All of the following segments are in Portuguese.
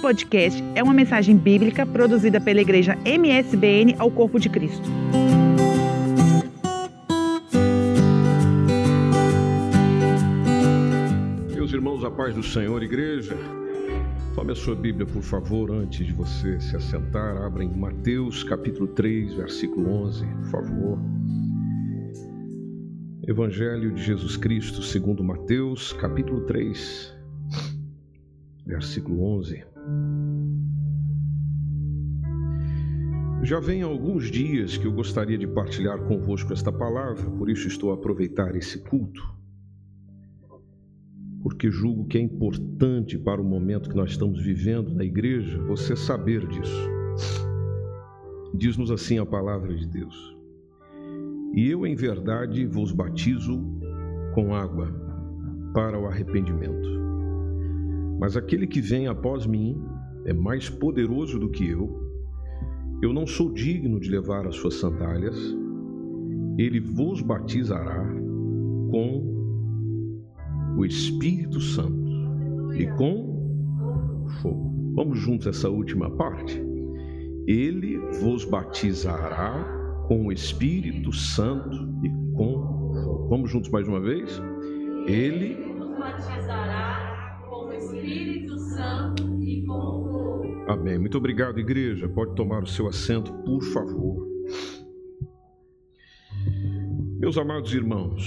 podcast é uma mensagem bíblica produzida pela igreja MSBN ao Corpo de Cristo. Meus irmãos, a paz do Senhor, igreja. Tome a sua Bíblia, por favor, antes de você se assentar. Abra em Mateus, capítulo 3, versículo 11, por favor. Evangelho de Jesus Cristo, segundo Mateus, capítulo 3, versículo 11. Já vem alguns dias que eu gostaria de partilhar convosco esta palavra, por isso estou a aproveitar esse culto, porque julgo que é importante para o momento que nós estamos vivendo na igreja você saber disso. Diz-nos assim a palavra de Deus: E eu, em verdade, vos batizo com água para o arrependimento. Mas aquele que vem após mim é mais poderoso do que eu. Eu não sou digno de levar as suas sandálias. Ele vos batizará com o Espírito Santo e com fogo. Vamos juntos essa última parte? Ele vos batizará com o Espírito Santo e com fogo. Vamos juntos mais uma vez? Ele vos batizará Espírito Santo e com fogo. Amém. Muito obrigado, igreja. Pode tomar o seu assento, por favor. Meus amados irmãos,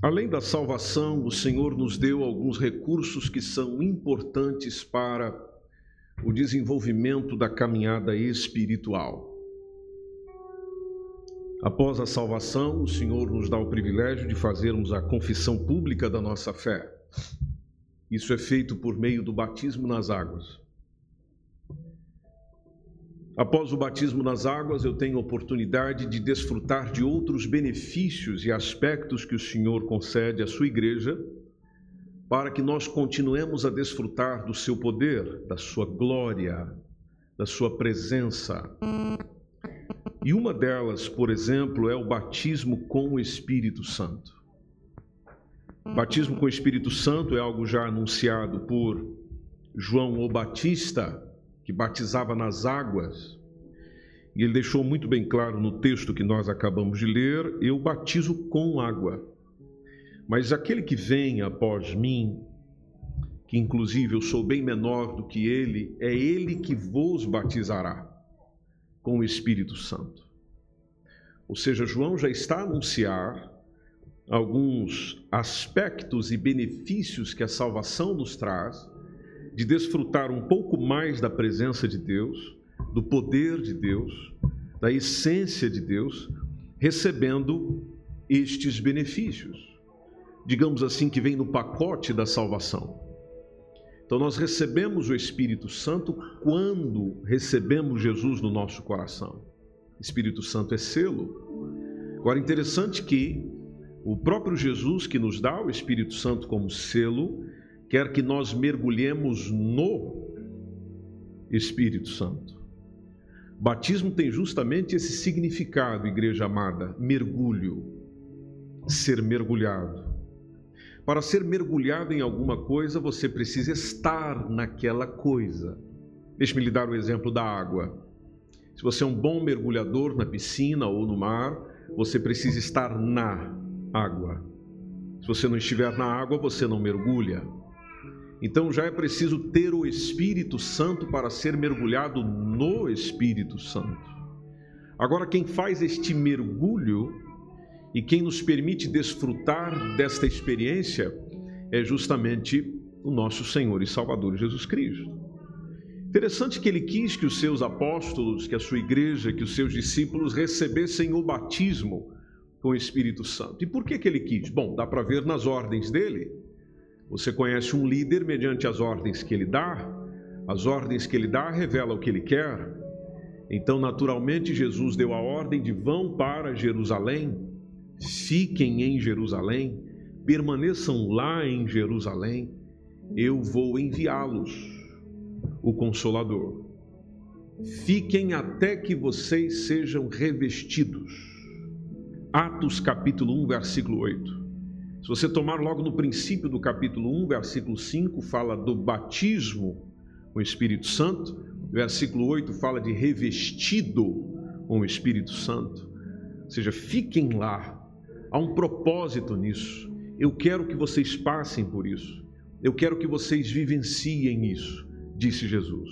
além da salvação, o Senhor nos deu alguns recursos que são importantes para o desenvolvimento da caminhada espiritual. Após a salvação, o Senhor nos dá o privilégio de fazermos a confissão pública da nossa fé. Isso é feito por meio do batismo nas águas. Após o batismo nas águas, eu tenho oportunidade de desfrutar de outros benefícios e aspectos que o Senhor concede à sua igreja, para que nós continuemos a desfrutar do seu poder, da sua glória, da sua presença. E uma delas, por exemplo, é o batismo com o Espírito Santo. Batismo com o Espírito Santo é algo já anunciado por João o Batista, que batizava nas águas. E ele deixou muito bem claro no texto que nós acabamos de ler: Eu batizo com água. Mas aquele que vem após mim, que inclusive eu sou bem menor do que ele, é ele que vos batizará com o Espírito Santo. Ou seja, João já está a anunciar alguns aspectos e benefícios que a salvação nos traz, de desfrutar um pouco mais da presença de Deus, do poder de Deus, da essência de Deus, recebendo estes benefícios. Digamos assim, que vem no pacote da salvação. Então, nós recebemos o Espírito Santo quando recebemos Jesus no nosso coração. Espírito Santo é selo. Agora, interessante que o próprio Jesus, que nos dá o Espírito Santo como selo, quer que nós mergulhemos no Espírito Santo. Batismo tem justamente esse significado, igreja amada: mergulho, ser mergulhado. Para ser mergulhado em alguma coisa, você precisa estar naquela coisa. Deixe-me lhe dar o exemplo da água. Se você é um bom mergulhador na piscina ou no mar, você precisa estar na água. Se você não estiver na água, você não mergulha. Então já é preciso ter o Espírito Santo para ser mergulhado no Espírito Santo. Agora, quem faz este mergulho e quem nos permite desfrutar desta experiência é justamente o nosso Senhor e Salvador Jesus Cristo. Interessante que ele quis que os seus apóstolos, que a sua igreja, que os seus discípulos recebessem o batismo com o Espírito Santo. E por que, que ele quis? Bom, dá para ver nas ordens dele. Você conhece um líder mediante as ordens que ele dá, as ordens que ele dá revela o que ele quer. Então, naturalmente, Jesus deu a ordem de vão para Jerusalém, fiquem em Jerusalém, permaneçam lá em Jerusalém, eu vou enviá-los, o Consolador. Fiquem até que vocês sejam revestidos Atos capítulo 1, versículo 8. Se você tomar logo no princípio do capítulo 1, versículo 5, fala do batismo com o Espírito Santo. Versículo 8 fala de revestido com o Espírito Santo. Ou seja, fiquem lá. Há um propósito nisso. Eu quero que vocês passem por isso. Eu quero que vocês vivenciem isso, disse Jesus.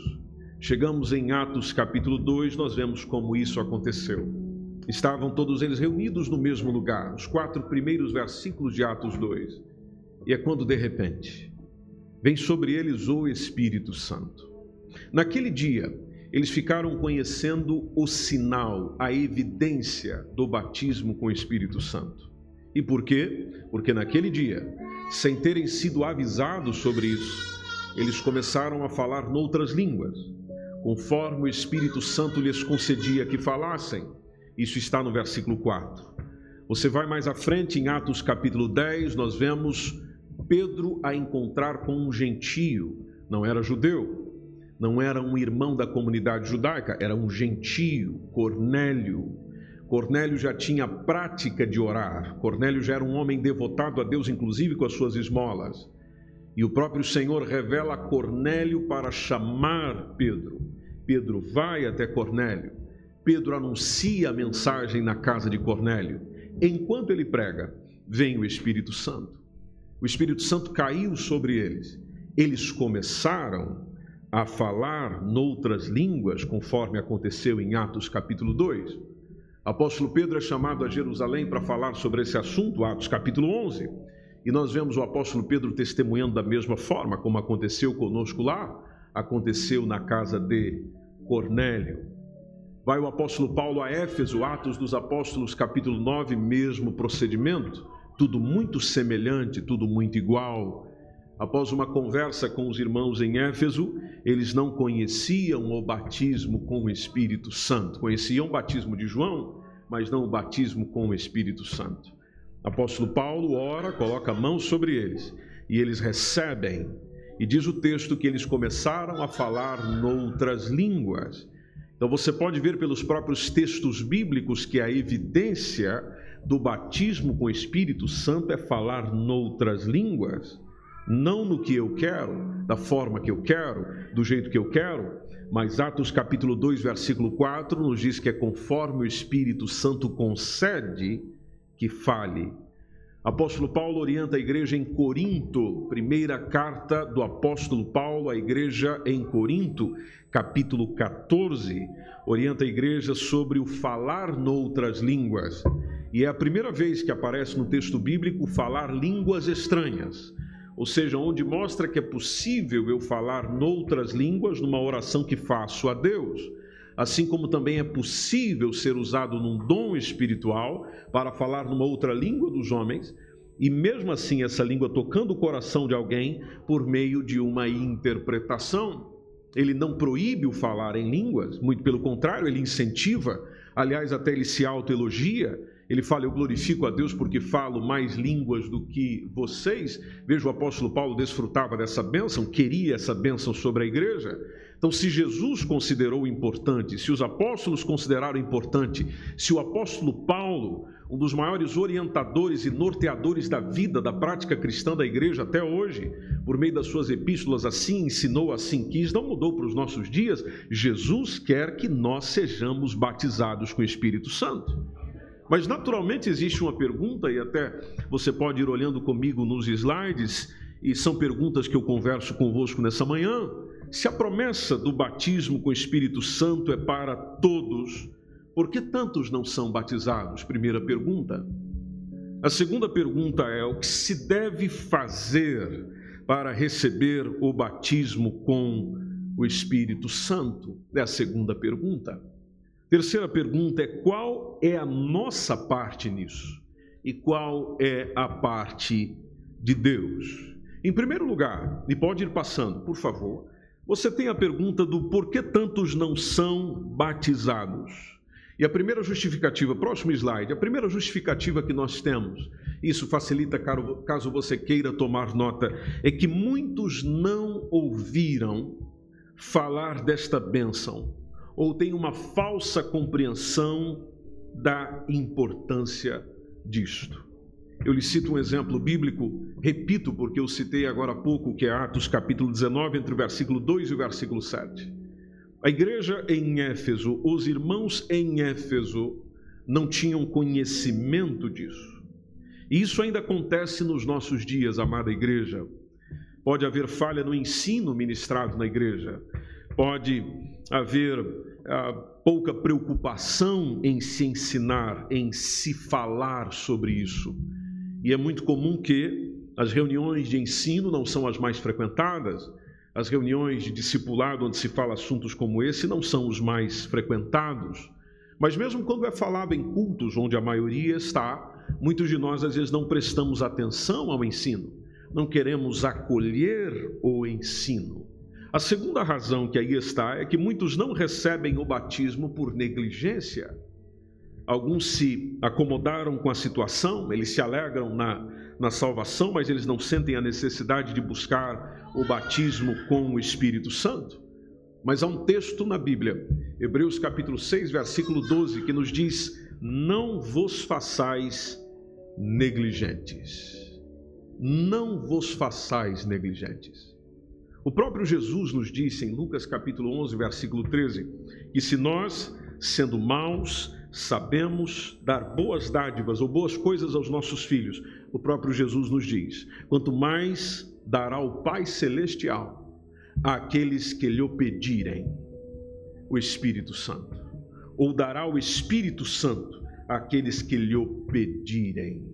Chegamos em Atos capítulo 2, nós vemos como isso aconteceu. Estavam todos eles reunidos no mesmo lugar, os quatro primeiros versículos de Atos 2. E é quando de repente vem sobre eles o Espírito Santo. Naquele dia, eles ficaram conhecendo o sinal, a evidência do batismo com o Espírito Santo. E por quê? Porque naquele dia, sem terem sido avisados sobre isso, eles começaram a falar noutras línguas, conforme o Espírito Santo lhes concedia que falassem. Isso está no versículo 4. Você vai mais à frente, em Atos capítulo 10, nós vemos Pedro a encontrar com um gentio, não era judeu, não era um irmão da comunidade judaica, era um gentio, Cornélio. Cornélio já tinha prática de orar, Cornélio já era um homem devotado a Deus, inclusive com as suas esmolas. E o próprio Senhor revela a Cornélio para chamar Pedro. Pedro vai até Cornélio Pedro anuncia a mensagem na casa de Cornélio. Enquanto ele prega, vem o Espírito Santo. O Espírito Santo caiu sobre eles. Eles começaram a falar noutras línguas, conforme aconteceu em Atos capítulo 2. Apóstolo Pedro é chamado a Jerusalém para falar sobre esse assunto, Atos capítulo 11. E nós vemos o apóstolo Pedro testemunhando da mesma forma, como aconteceu conosco lá, aconteceu na casa de Cornélio. Vai o apóstolo Paulo a Éfeso, Atos dos Apóstolos, capítulo 9, mesmo procedimento, tudo muito semelhante, tudo muito igual. Após uma conversa com os irmãos em Éfeso, eles não conheciam o batismo com o Espírito Santo. Conheciam o batismo de João, mas não o batismo com o Espírito Santo. Apóstolo Paulo ora, coloca a mão sobre eles e eles recebem. E diz o texto que eles começaram a falar noutras línguas. Então você pode ver pelos próprios textos bíblicos que a evidência do batismo com o Espírito Santo é falar noutras línguas, não no que eu quero, da forma que eu quero, do jeito que eu quero, mas Atos capítulo 2, versículo 4 nos diz que é conforme o Espírito Santo concede que fale. Apóstolo Paulo orienta a igreja em Corinto, primeira carta do apóstolo Paulo à igreja em Corinto, capítulo 14, orienta a igreja sobre o falar noutras línguas. E é a primeira vez que aparece no texto bíblico falar línguas estranhas, ou seja, onde mostra que é possível eu falar noutras línguas numa oração que faço a Deus. Assim como também é possível ser usado num dom espiritual para falar numa outra língua dos homens, e mesmo assim essa língua tocando o coração de alguém por meio de uma interpretação ele não proíbe o falar em línguas, muito pelo contrário, ele incentiva, aliás, até ele se autoelogia. Ele fala: Eu glorifico a Deus porque falo mais línguas do que vocês. Veja, o apóstolo Paulo desfrutava dessa bênção, queria essa bênção sobre a igreja. Então, se Jesus considerou importante, se os apóstolos consideraram importante, se o apóstolo Paulo um dos maiores orientadores e norteadores da vida, da prática cristã da igreja até hoje, por meio das suas epístolas, assim ensinou, assim quis, não mudou para os nossos dias. Jesus quer que nós sejamos batizados com o Espírito Santo. Mas naturalmente existe uma pergunta, e até você pode ir olhando comigo nos slides, e são perguntas que eu converso convosco nessa manhã. Se a promessa do batismo com o Espírito Santo é para todos, por que tantos não são batizados? Primeira pergunta. A segunda pergunta é: o que se deve fazer para receber o batismo com o Espírito Santo? É a segunda pergunta. Terceira pergunta é: qual é a nossa parte nisso? E qual é a parte de Deus? Em primeiro lugar, e pode ir passando, por favor, você tem a pergunta do por que tantos não são batizados. E a primeira justificativa, próximo slide, a primeira justificativa que nós temos, isso facilita caso você queira tomar nota, é que muitos não ouviram falar desta bênção, ou têm uma falsa compreensão da importância disto. Eu lhe cito um exemplo bíblico, repito porque eu citei agora há pouco, que é Atos capítulo 19, entre o versículo 2 e o versículo 7. A igreja em Éfeso, os irmãos em Éfeso, não tinham conhecimento disso. E isso ainda acontece nos nossos dias, amada igreja. Pode haver falha no ensino ministrado na igreja, pode haver ah, pouca preocupação em se ensinar, em se falar sobre isso. E é muito comum que as reuniões de ensino não são as mais frequentadas, as reuniões de discipulado onde se fala assuntos como esse não são os mais frequentados. Mas mesmo quando é falado em cultos onde a maioria está, muitos de nós às vezes não prestamos atenção ao ensino, não queremos acolher o ensino. A segunda razão que aí está é que muitos não recebem o batismo por negligência. Alguns se acomodaram com a situação, eles se alegram na, na salvação, mas eles não sentem a necessidade de buscar o batismo com o Espírito Santo. Mas há um texto na Bíblia, Hebreus capítulo 6, versículo 12, que nos diz: Não vos façais negligentes. Não vos façais negligentes. O próprio Jesus nos disse em Lucas capítulo 11, versículo 13, que se nós, sendo maus, sabemos dar boas dádivas ou boas coisas aos nossos filhos, o próprio Jesus nos diz: quanto mais dará o Pai Celestial àqueles que lhe pedirem o Espírito Santo, ou dará o Espírito Santo àqueles que lhe pedirem.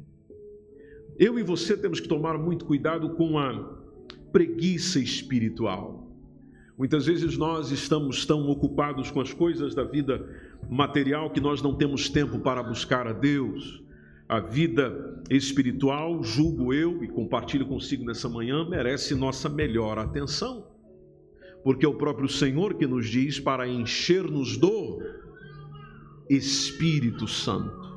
Eu e você temos que tomar muito cuidado com a preguiça espiritual. Muitas vezes nós estamos tão ocupados com as coisas da vida material que nós não temos tempo para buscar a Deus. A vida espiritual, julgo eu e compartilho consigo nessa manhã, merece nossa melhor atenção. Porque é o próprio Senhor que nos diz para encher-nos do Espírito Santo.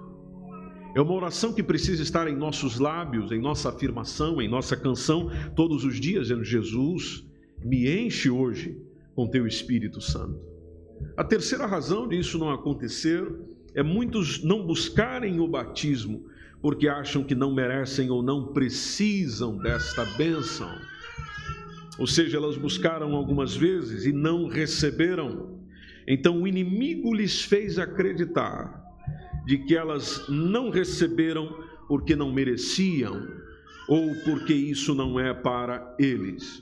É uma oração que precisa estar em nossos lábios, em nossa afirmação, em nossa canção, todos os dias, dizendo: Jesus, me enche hoje com teu Espírito Santo. A terceira razão de isso não acontecer é muitos não buscarem o batismo porque acham que não merecem ou não precisam desta bênção. Ou seja, elas buscaram algumas vezes e não receberam. Então o inimigo lhes fez acreditar de que elas não receberam porque não mereciam ou porque isso não é para eles.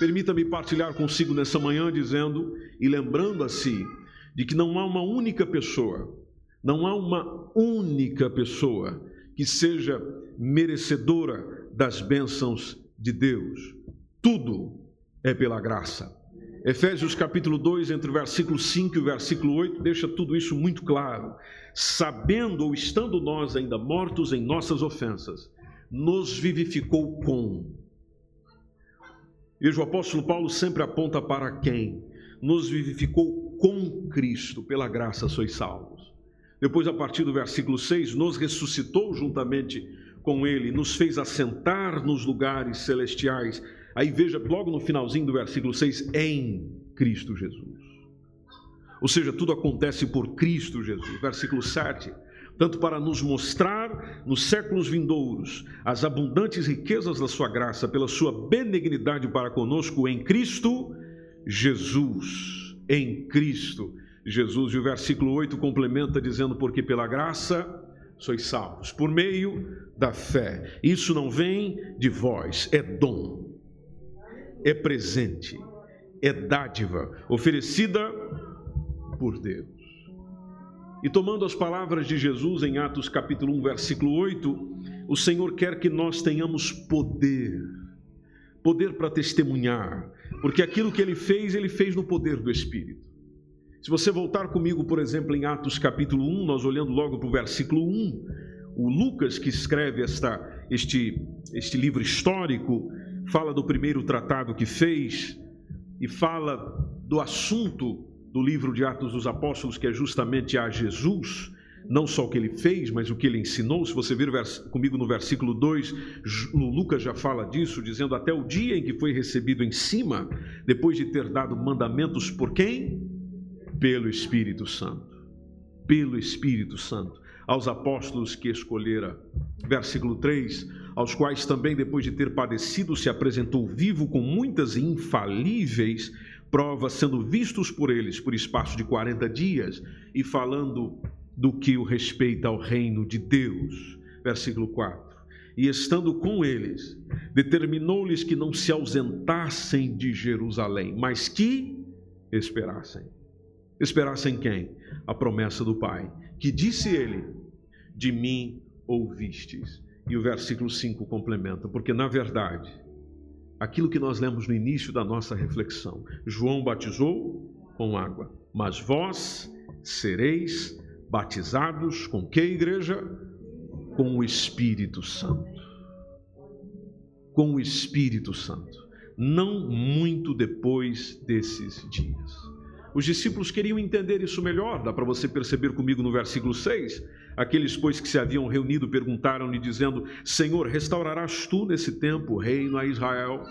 Permita-me partilhar consigo nessa manhã dizendo e lembrando a si de que não há uma única pessoa, não há uma única pessoa que seja merecedora das bênçãos de Deus. Tudo é pela graça. Efésios capítulo 2, entre o versículo 5 e o versículo 8, deixa tudo isso muito claro. Sabendo ou estando nós ainda mortos em nossas ofensas, nos vivificou com Veja, o apóstolo Paulo sempre aponta para quem? Nos vivificou com Cristo, pela graça sois salvos. Depois, a partir do versículo 6, nos ressuscitou juntamente com Ele, nos fez assentar nos lugares celestiais. Aí veja, logo no finalzinho do versículo 6, em Cristo Jesus. Ou seja, tudo acontece por Cristo Jesus. Versículo 7 tanto para nos mostrar nos séculos vindouros as abundantes riquezas da sua graça, pela sua benignidade para conosco em Cristo Jesus. Em Cristo Jesus. E o versículo 8 complementa dizendo: Porque pela graça sois salvos, por meio da fé. Isso não vem de vós, é dom, é presente, é dádiva oferecida por Deus. E tomando as palavras de Jesus em Atos capítulo 1, versículo 8, o Senhor quer que nós tenhamos poder, poder para testemunhar, porque aquilo que ele fez, ele fez no poder do Espírito. Se você voltar comigo, por exemplo, em Atos capítulo 1, nós olhando logo para o versículo 1, o Lucas que escreve esta, este, este livro histórico, fala do primeiro tratado que fez e fala do assunto do livro de Atos dos Apóstolos, que é justamente a Jesus, não só o que ele fez, mas o que ele ensinou. Se você vir comigo no versículo 2, Lucas já fala disso, dizendo até o dia em que foi recebido em cima, depois de ter dado mandamentos por quem? Pelo Espírito Santo. Pelo Espírito Santo, aos apóstolos que escolhera Versículo 3: Aos quais também, depois de ter padecido, se apresentou vivo com muitas infalíveis provas, sendo vistos por eles por espaço de 40 dias e falando do que o respeita ao reino de Deus. Versículo 4 e estando com eles, determinou-lhes que não se ausentassem de Jerusalém, mas que esperassem. Esperassem quem? A promessa do Pai, que disse ele: De mim ouvistes. E o versículo 5 complementa, porque na verdade, aquilo que nós lemos no início da nossa reflexão, João batizou com água, mas vós sereis batizados com que igreja? com o Espírito Santo. Com o Espírito Santo. Não muito depois desses dias. Os discípulos queriam entender isso melhor, dá para você perceber comigo no versículo 6. Aqueles, pois, que se haviam reunido perguntaram-lhe, dizendo: Senhor, restaurarás tu nesse tempo o reino a Israel?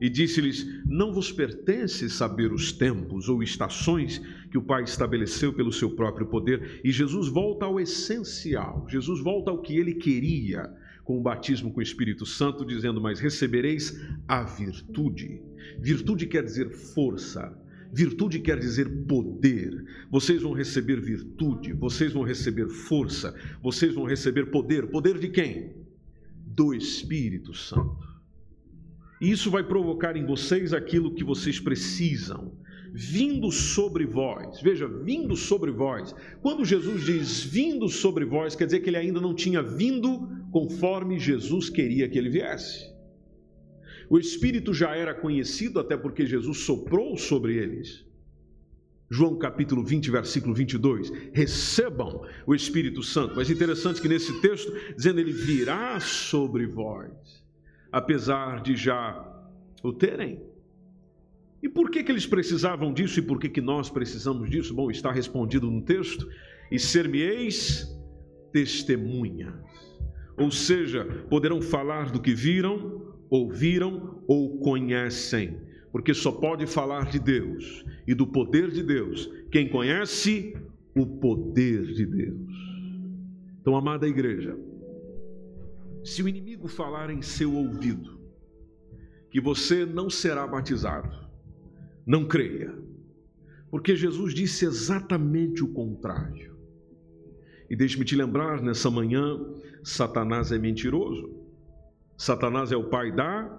e disse-lhes: Não vos pertence saber os tempos ou estações que o Pai estabeleceu pelo seu próprio poder. E Jesus volta ao essencial, Jesus volta ao que ele queria com o batismo com o Espírito Santo, dizendo: Mas recebereis a virtude. Virtude quer dizer força. Virtude quer dizer poder. Vocês vão receber virtude, vocês vão receber força, vocês vão receber poder. Poder de quem? Do Espírito Santo. E isso vai provocar em vocês aquilo que vocês precisam, vindo sobre vós. Veja, vindo sobre vós. Quando Jesus diz vindo sobre vós, quer dizer que ele ainda não tinha vindo conforme Jesus queria que ele viesse. O Espírito já era conhecido, até porque Jesus soprou sobre eles. João capítulo 20, versículo 22. Recebam o Espírito Santo. Mas interessante que nesse texto, dizendo ele virá sobre vós apesar de já o terem. E por que, que eles precisavam disso e por que, que nós precisamos disso? Bom, está respondido no texto: e ser-me-eis testemunhas. Ou seja, poderão falar do que viram, ouviram ou conhecem, porque só pode falar de Deus e do poder de Deus quem conhece o poder de Deus. Então, amada igreja, se o inimigo falar em seu ouvido que você não será batizado, não creia, porque Jesus disse exatamente o contrário. E deixe-me te lembrar nessa manhã: Satanás é mentiroso, Satanás é o pai da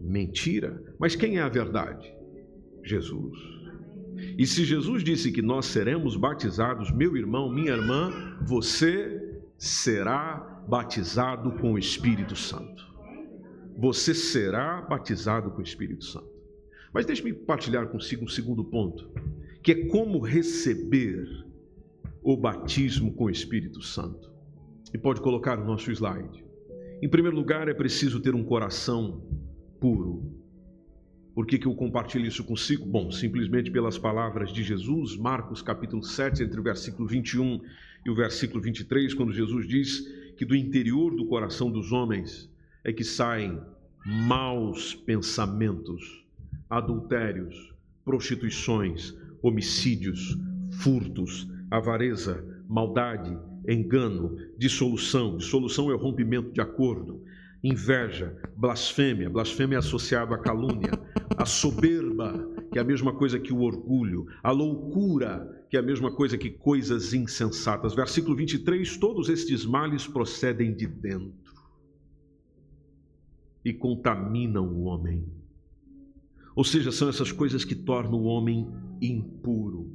mentira. Mas quem é a verdade? Jesus. E se Jesus disse que nós seremos batizados, meu irmão, minha irmã, você será batizado com o Espírito Santo. Você será batizado com o Espírito Santo. Mas deixe-me partilhar consigo um segundo ponto, que é como receber o batismo com o Espírito Santo. E pode colocar o nosso slide. Em primeiro lugar, é preciso ter um coração puro. Por que, que eu compartilho isso consigo? Bom, simplesmente pelas palavras de Jesus, Marcos capítulo 7, entre o versículo 21 e o versículo 23, quando Jesus diz que do interior do coração dos homens é que saem maus pensamentos, adultérios, prostituições, homicídios, furtos, avareza, maldade, engano, dissolução. Dissolução é o rompimento de acordo, inveja, blasfêmia. Blasfêmia é associado à calúnia, a soberba, que é a mesma coisa que o orgulho, a loucura, que é a mesma coisa que coisas insensatas. Versículo 23: Todos estes males procedem de dentro e contaminam o homem. Ou seja, são essas coisas que tornam o homem impuro.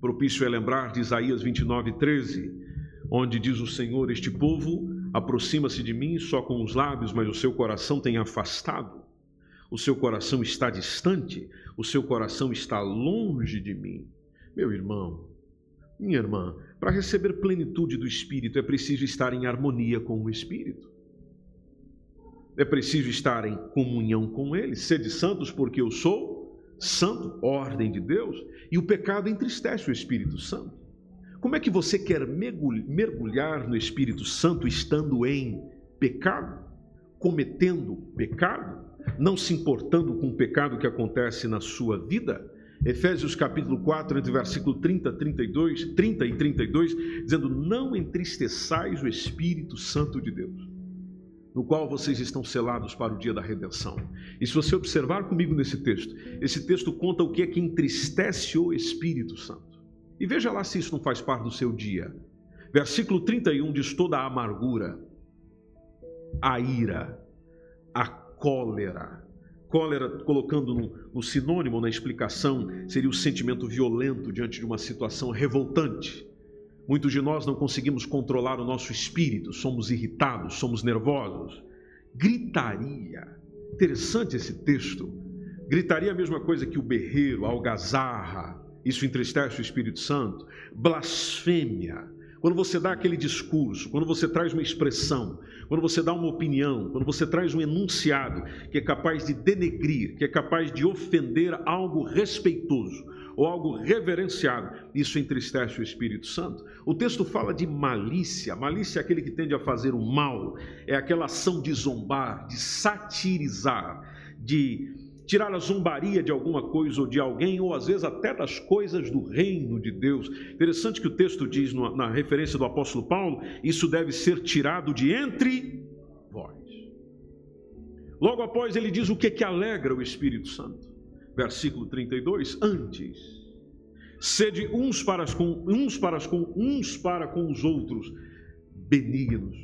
Propício é lembrar de Isaías 29, 13, onde diz o Senhor: Este povo aproxima-se de mim só com os lábios, mas o seu coração tem afastado. O seu coração está distante, o seu coração está longe de mim. Meu irmão, minha irmã, para receber plenitude do Espírito é preciso estar em harmonia com o Espírito. É preciso estar em comunhão com Ele. Sede santos, porque eu sou santo, ordem de Deus, e o pecado entristece o Espírito Santo. Como é que você quer mergulhar no Espírito Santo estando em pecado, cometendo pecado, não se importando com o pecado que acontece na sua vida? Efésios capítulo 4, entre versículo 30, 32, 30 e 32, dizendo: Não entristeçais o Espírito Santo de Deus, no qual vocês estão selados para o dia da redenção. E se você observar comigo nesse texto, esse texto conta o que é que entristece o Espírito Santo. E veja lá se isso não faz parte do seu dia. Versículo 31 diz toda a amargura, a ira, a cólera, Cólera, colocando no, no sinônimo, na explicação, seria o sentimento violento diante de uma situação revoltante. Muitos de nós não conseguimos controlar o nosso espírito, somos irritados, somos nervosos. Gritaria. Interessante esse texto. Gritaria é a mesma coisa que o berreiro, a algazarra. Isso entristece o Espírito Santo. Blasfêmia quando você dá aquele discurso, quando você traz uma expressão, quando você dá uma opinião, quando você traz um enunciado que é capaz de denegrir, que é capaz de ofender algo respeitoso ou algo reverenciado, isso entristece o Espírito Santo. O texto fala de malícia. Malícia é aquele que tende a fazer o mal, é aquela ação de zombar, de satirizar, de tirar a zombaria de alguma coisa ou de alguém, ou às vezes até das coisas do reino de Deus. Interessante que o texto diz na referência do apóstolo Paulo: isso deve ser tirado de entre vós. Logo após ele diz o que que alegra o Espírito Santo. Versículo 32: Antes, sede uns para com uns para com uns para com os outros benignos.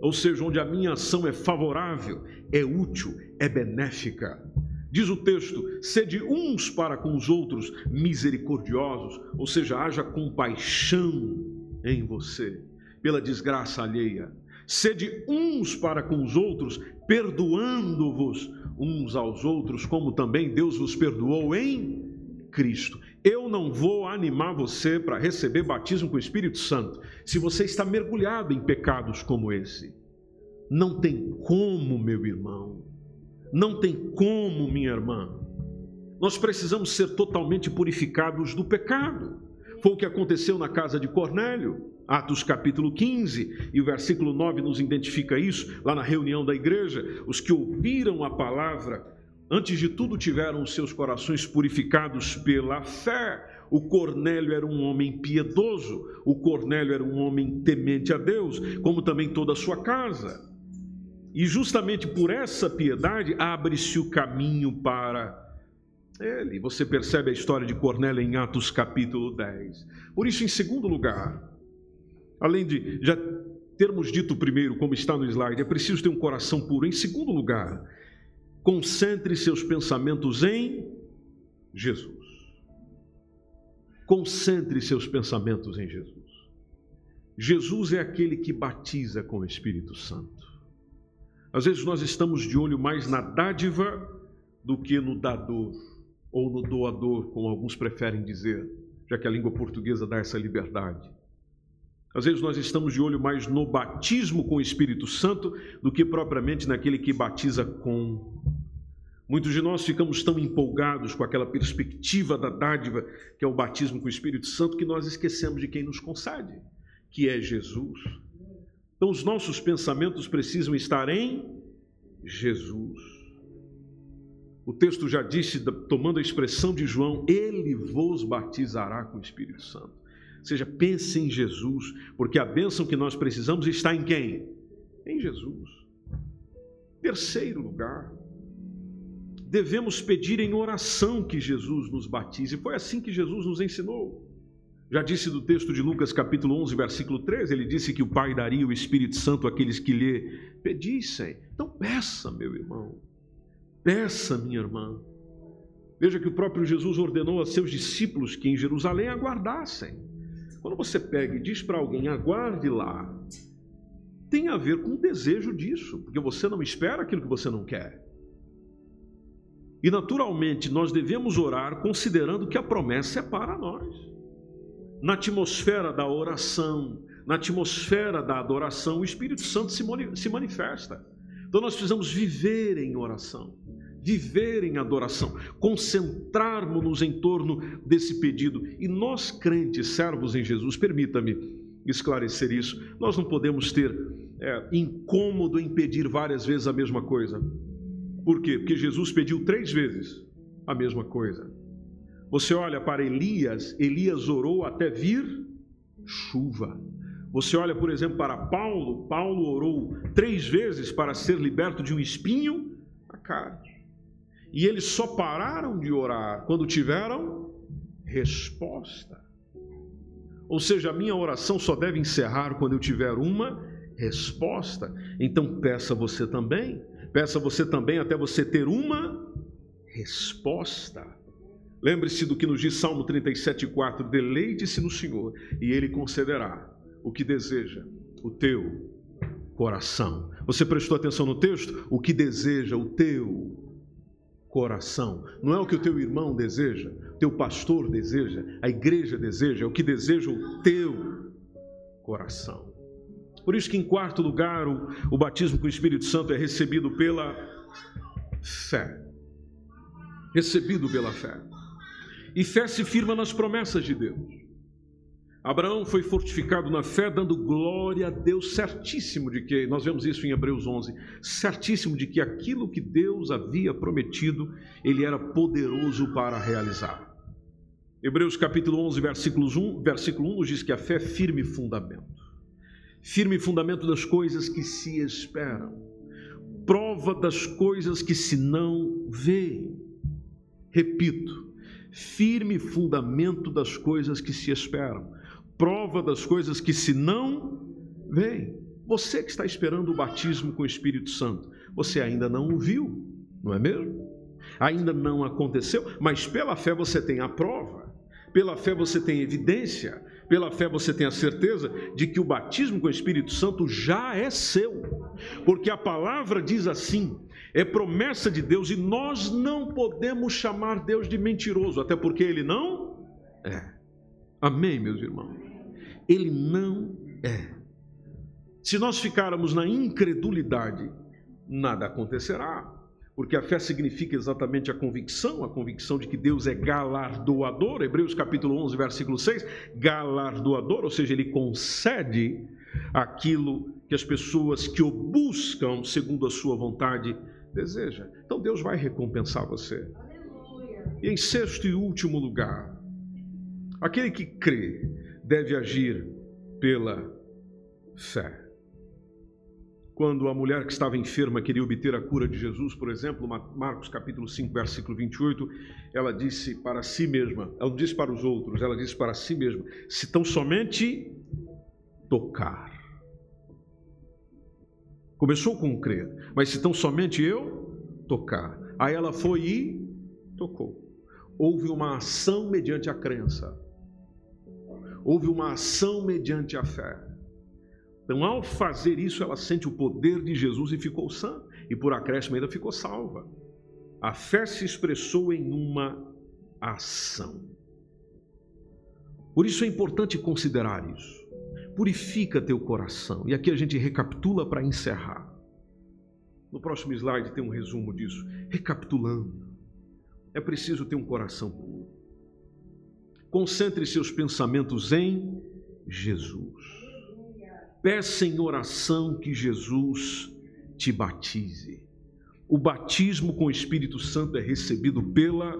Ou seja, onde a minha ação é favorável, é útil, é benéfica Diz o texto: sede uns para com os outros misericordiosos, ou seja, haja compaixão em você pela desgraça alheia. Sede uns para com os outros, perdoando-vos uns aos outros, como também Deus vos perdoou em Cristo. Eu não vou animar você para receber batismo com o Espírito Santo se você está mergulhado em pecados como esse. Não tem como, meu irmão. Não tem como, minha irmã. Nós precisamos ser totalmente purificados do pecado. Foi o que aconteceu na casa de Cornélio, Atos capítulo 15, e o versículo 9 nos identifica isso, lá na reunião da igreja. Os que ouviram a palavra, antes de tudo tiveram os seus corações purificados pela fé. O Cornélio era um homem piedoso, o Cornélio era um homem temente a Deus, como também toda a sua casa. E justamente por essa piedade abre-se o caminho para ele. Você percebe a história de Cornélio em Atos capítulo 10. Por isso, em segundo lugar, além de já termos dito primeiro, como está no slide, é preciso ter um coração puro. Em segundo lugar, concentre seus pensamentos em Jesus. Concentre seus pensamentos em Jesus. Jesus é aquele que batiza com o Espírito Santo. Às vezes nós estamos de olho mais na dádiva do que no dador, ou no doador, como alguns preferem dizer, já que a língua portuguesa dá essa liberdade. Às vezes nós estamos de olho mais no batismo com o Espírito Santo do que propriamente naquele que batiza com. Muitos de nós ficamos tão empolgados com aquela perspectiva da dádiva, que é o batismo com o Espírito Santo, que nós esquecemos de quem nos concede, que é Jesus. Então, os nossos pensamentos precisam estar em Jesus. O texto já disse, tomando a expressão de João, ele vos batizará com o Espírito Santo. Ou seja, pense em Jesus, porque a bênção que nós precisamos está em quem? Em Jesus. Terceiro lugar, devemos pedir em oração que Jesus nos batize. Foi assim que Jesus nos ensinou. Já disse do texto de Lucas, capítulo 11, versículo 13, ele disse que o Pai daria o Espírito Santo àqueles que lhe pedissem. Então peça, meu irmão, peça, minha irmã. Veja que o próprio Jesus ordenou a seus discípulos que em Jerusalém aguardassem. Quando você pega e diz para alguém, aguarde lá, tem a ver com o desejo disso, porque você não espera aquilo que você não quer. E naturalmente nós devemos orar considerando que a promessa é para nós na atmosfera da oração, na atmosfera da adoração, o Espírito Santo se manifesta. Então nós precisamos viver em oração, viver em adoração, concentrarmos-nos em torno desse pedido. E nós, crentes, servos em Jesus, permita-me esclarecer isso, nós não podemos ter é, incômodo em pedir várias vezes a mesma coisa. Por quê? Porque Jesus pediu três vezes a mesma coisa. Você olha para Elias, Elias orou até vir chuva. Você olha, por exemplo, para Paulo, Paulo orou três vezes para ser liberto de um espinho na carne. E eles só pararam de orar quando tiveram resposta. Ou seja, a minha oração só deve encerrar quando eu tiver uma resposta. Então peça você também, peça você também até você ter uma resposta. Lembre-se do que nos diz Salmo 37,4: deleite-se no Senhor e Ele concederá o que deseja o teu coração. Você prestou atenção no texto? O que deseja o teu coração. Não é o que o teu irmão deseja, teu pastor deseja, a igreja deseja, é o que deseja o teu coração. Por isso que, em quarto lugar, o, o batismo com o Espírito Santo é recebido pela fé. Recebido pela fé. E fé se firma nas promessas de Deus. Abraão foi fortificado na fé, dando glória a Deus, certíssimo de que, nós vemos isso em Hebreus 11, certíssimo de que aquilo que Deus havia prometido, ele era poderoso para realizar. Hebreus capítulo 11, versículos 1, versículo 1 nos diz que a fé é firme fundamento. Firme fundamento das coisas que se esperam. Prova das coisas que se não vê. Repito, firme fundamento das coisas que se esperam prova das coisas que se não vem. Você que está esperando o batismo com o Espírito Santo, você ainda não o viu, não é mesmo? Ainda não aconteceu, mas pela fé você tem a prova, pela fé você tem evidência, pela fé você tem a certeza de que o batismo com o Espírito Santo já é seu, porque a palavra diz assim: é promessa de Deus e nós não podemos chamar Deus de mentiroso, até porque Ele não é. Amém, meus irmãos? Ele não é. Se nós ficarmos na incredulidade, nada acontecerá, porque a fé significa exatamente a convicção, a convicção de que Deus é galardoador, Hebreus capítulo 11, versículo 6, galardoador, ou seja, ele concede aquilo que as pessoas que o buscam segundo a sua vontade desejam. Então Deus vai recompensar você. E em sexto e último lugar, aquele que crê deve agir pela fé. Quando a mulher que estava enferma queria obter a cura de Jesus, por exemplo, Marcos capítulo 5, versículo 28, ela disse para si mesma, ela não disse para os outros, ela disse para si mesma: se tão somente tocar. Começou com crer, mas se tão somente eu tocar. Aí ela foi e tocou. Houve uma ação mediante a crença houve uma ação mediante a fé. Então, ao fazer isso, ela sente o poder de Jesus e ficou sã, e por acréscimo ainda ficou salva. A fé se expressou em uma ação. Por isso é importante considerar isso. Purifica teu coração. E aqui a gente recapitula para encerrar. No próximo slide tem um resumo disso. Recapitulando. É preciso ter um coração puro. Concentre seus pensamentos em Jesus. Peça em oração que Jesus te batize. O batismo com o Espírito Santo é recebido pela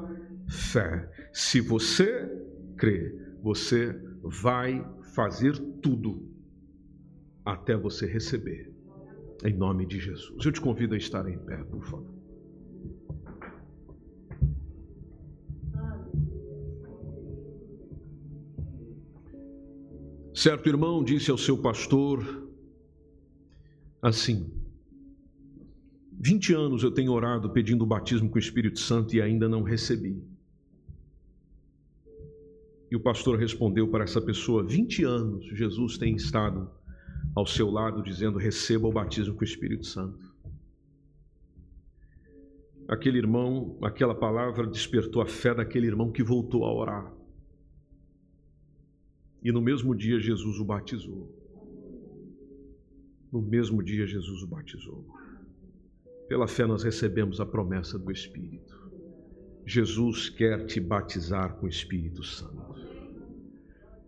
fé. Se você crê, você vai fazer tudo até você receber. Em nome de Jesus. Eu te convido a estar em pé, por favor. Certo irmão disse ao seu pastor assim: 20 anos eu tenho orado pedindo o batismo com o Espírito Santo e ainda não recebi. E o pastor respondeu para essa pessoa: 20 anos Jesus tem estado ao seu lado dizendo: receba o batismo com o Espírito Santo. Aquele irmão, aquela palavra despertou a fé daquele irmão que voltou a orar. E no mesmo dia Jesus o batizou. No mesmo dia Jesus o batizou. Pela fé nós recebemos a promessa do Espírito. Jesus quer te batizar com o Espírito Santo.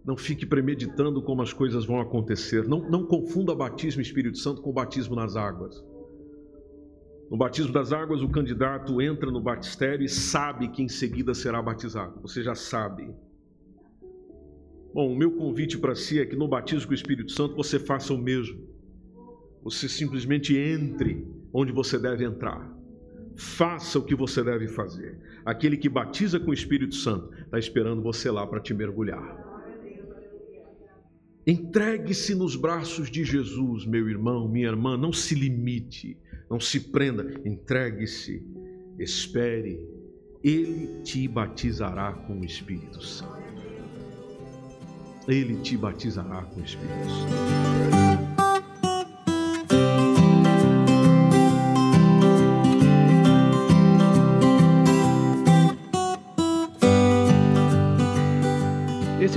Não fique premeditando como as coisas vão acontecer. Não, não confunda batismo Espírito Santo com batismo nas águas. No batismo das águas, o candidato entra no batistério e sabe que em seguida será batizado. Você já sabe. Bom, o meu convite para si é que no batismo com o Espírito Santo você faça o mesmo. Você simplesmente entre onde você deve entrar. Faça o que você deve fazer. Aquele que batiza com o Espírito Santo está esperando você lá para te mergulhar. Entregue-se nos braços de Jesus, meu irmão, minha irmã. Não se limite, não se prenda. Entregue-se, espere. Ele te batizará com o Espírito Santo. Ele te batizará com o Espírito Santo.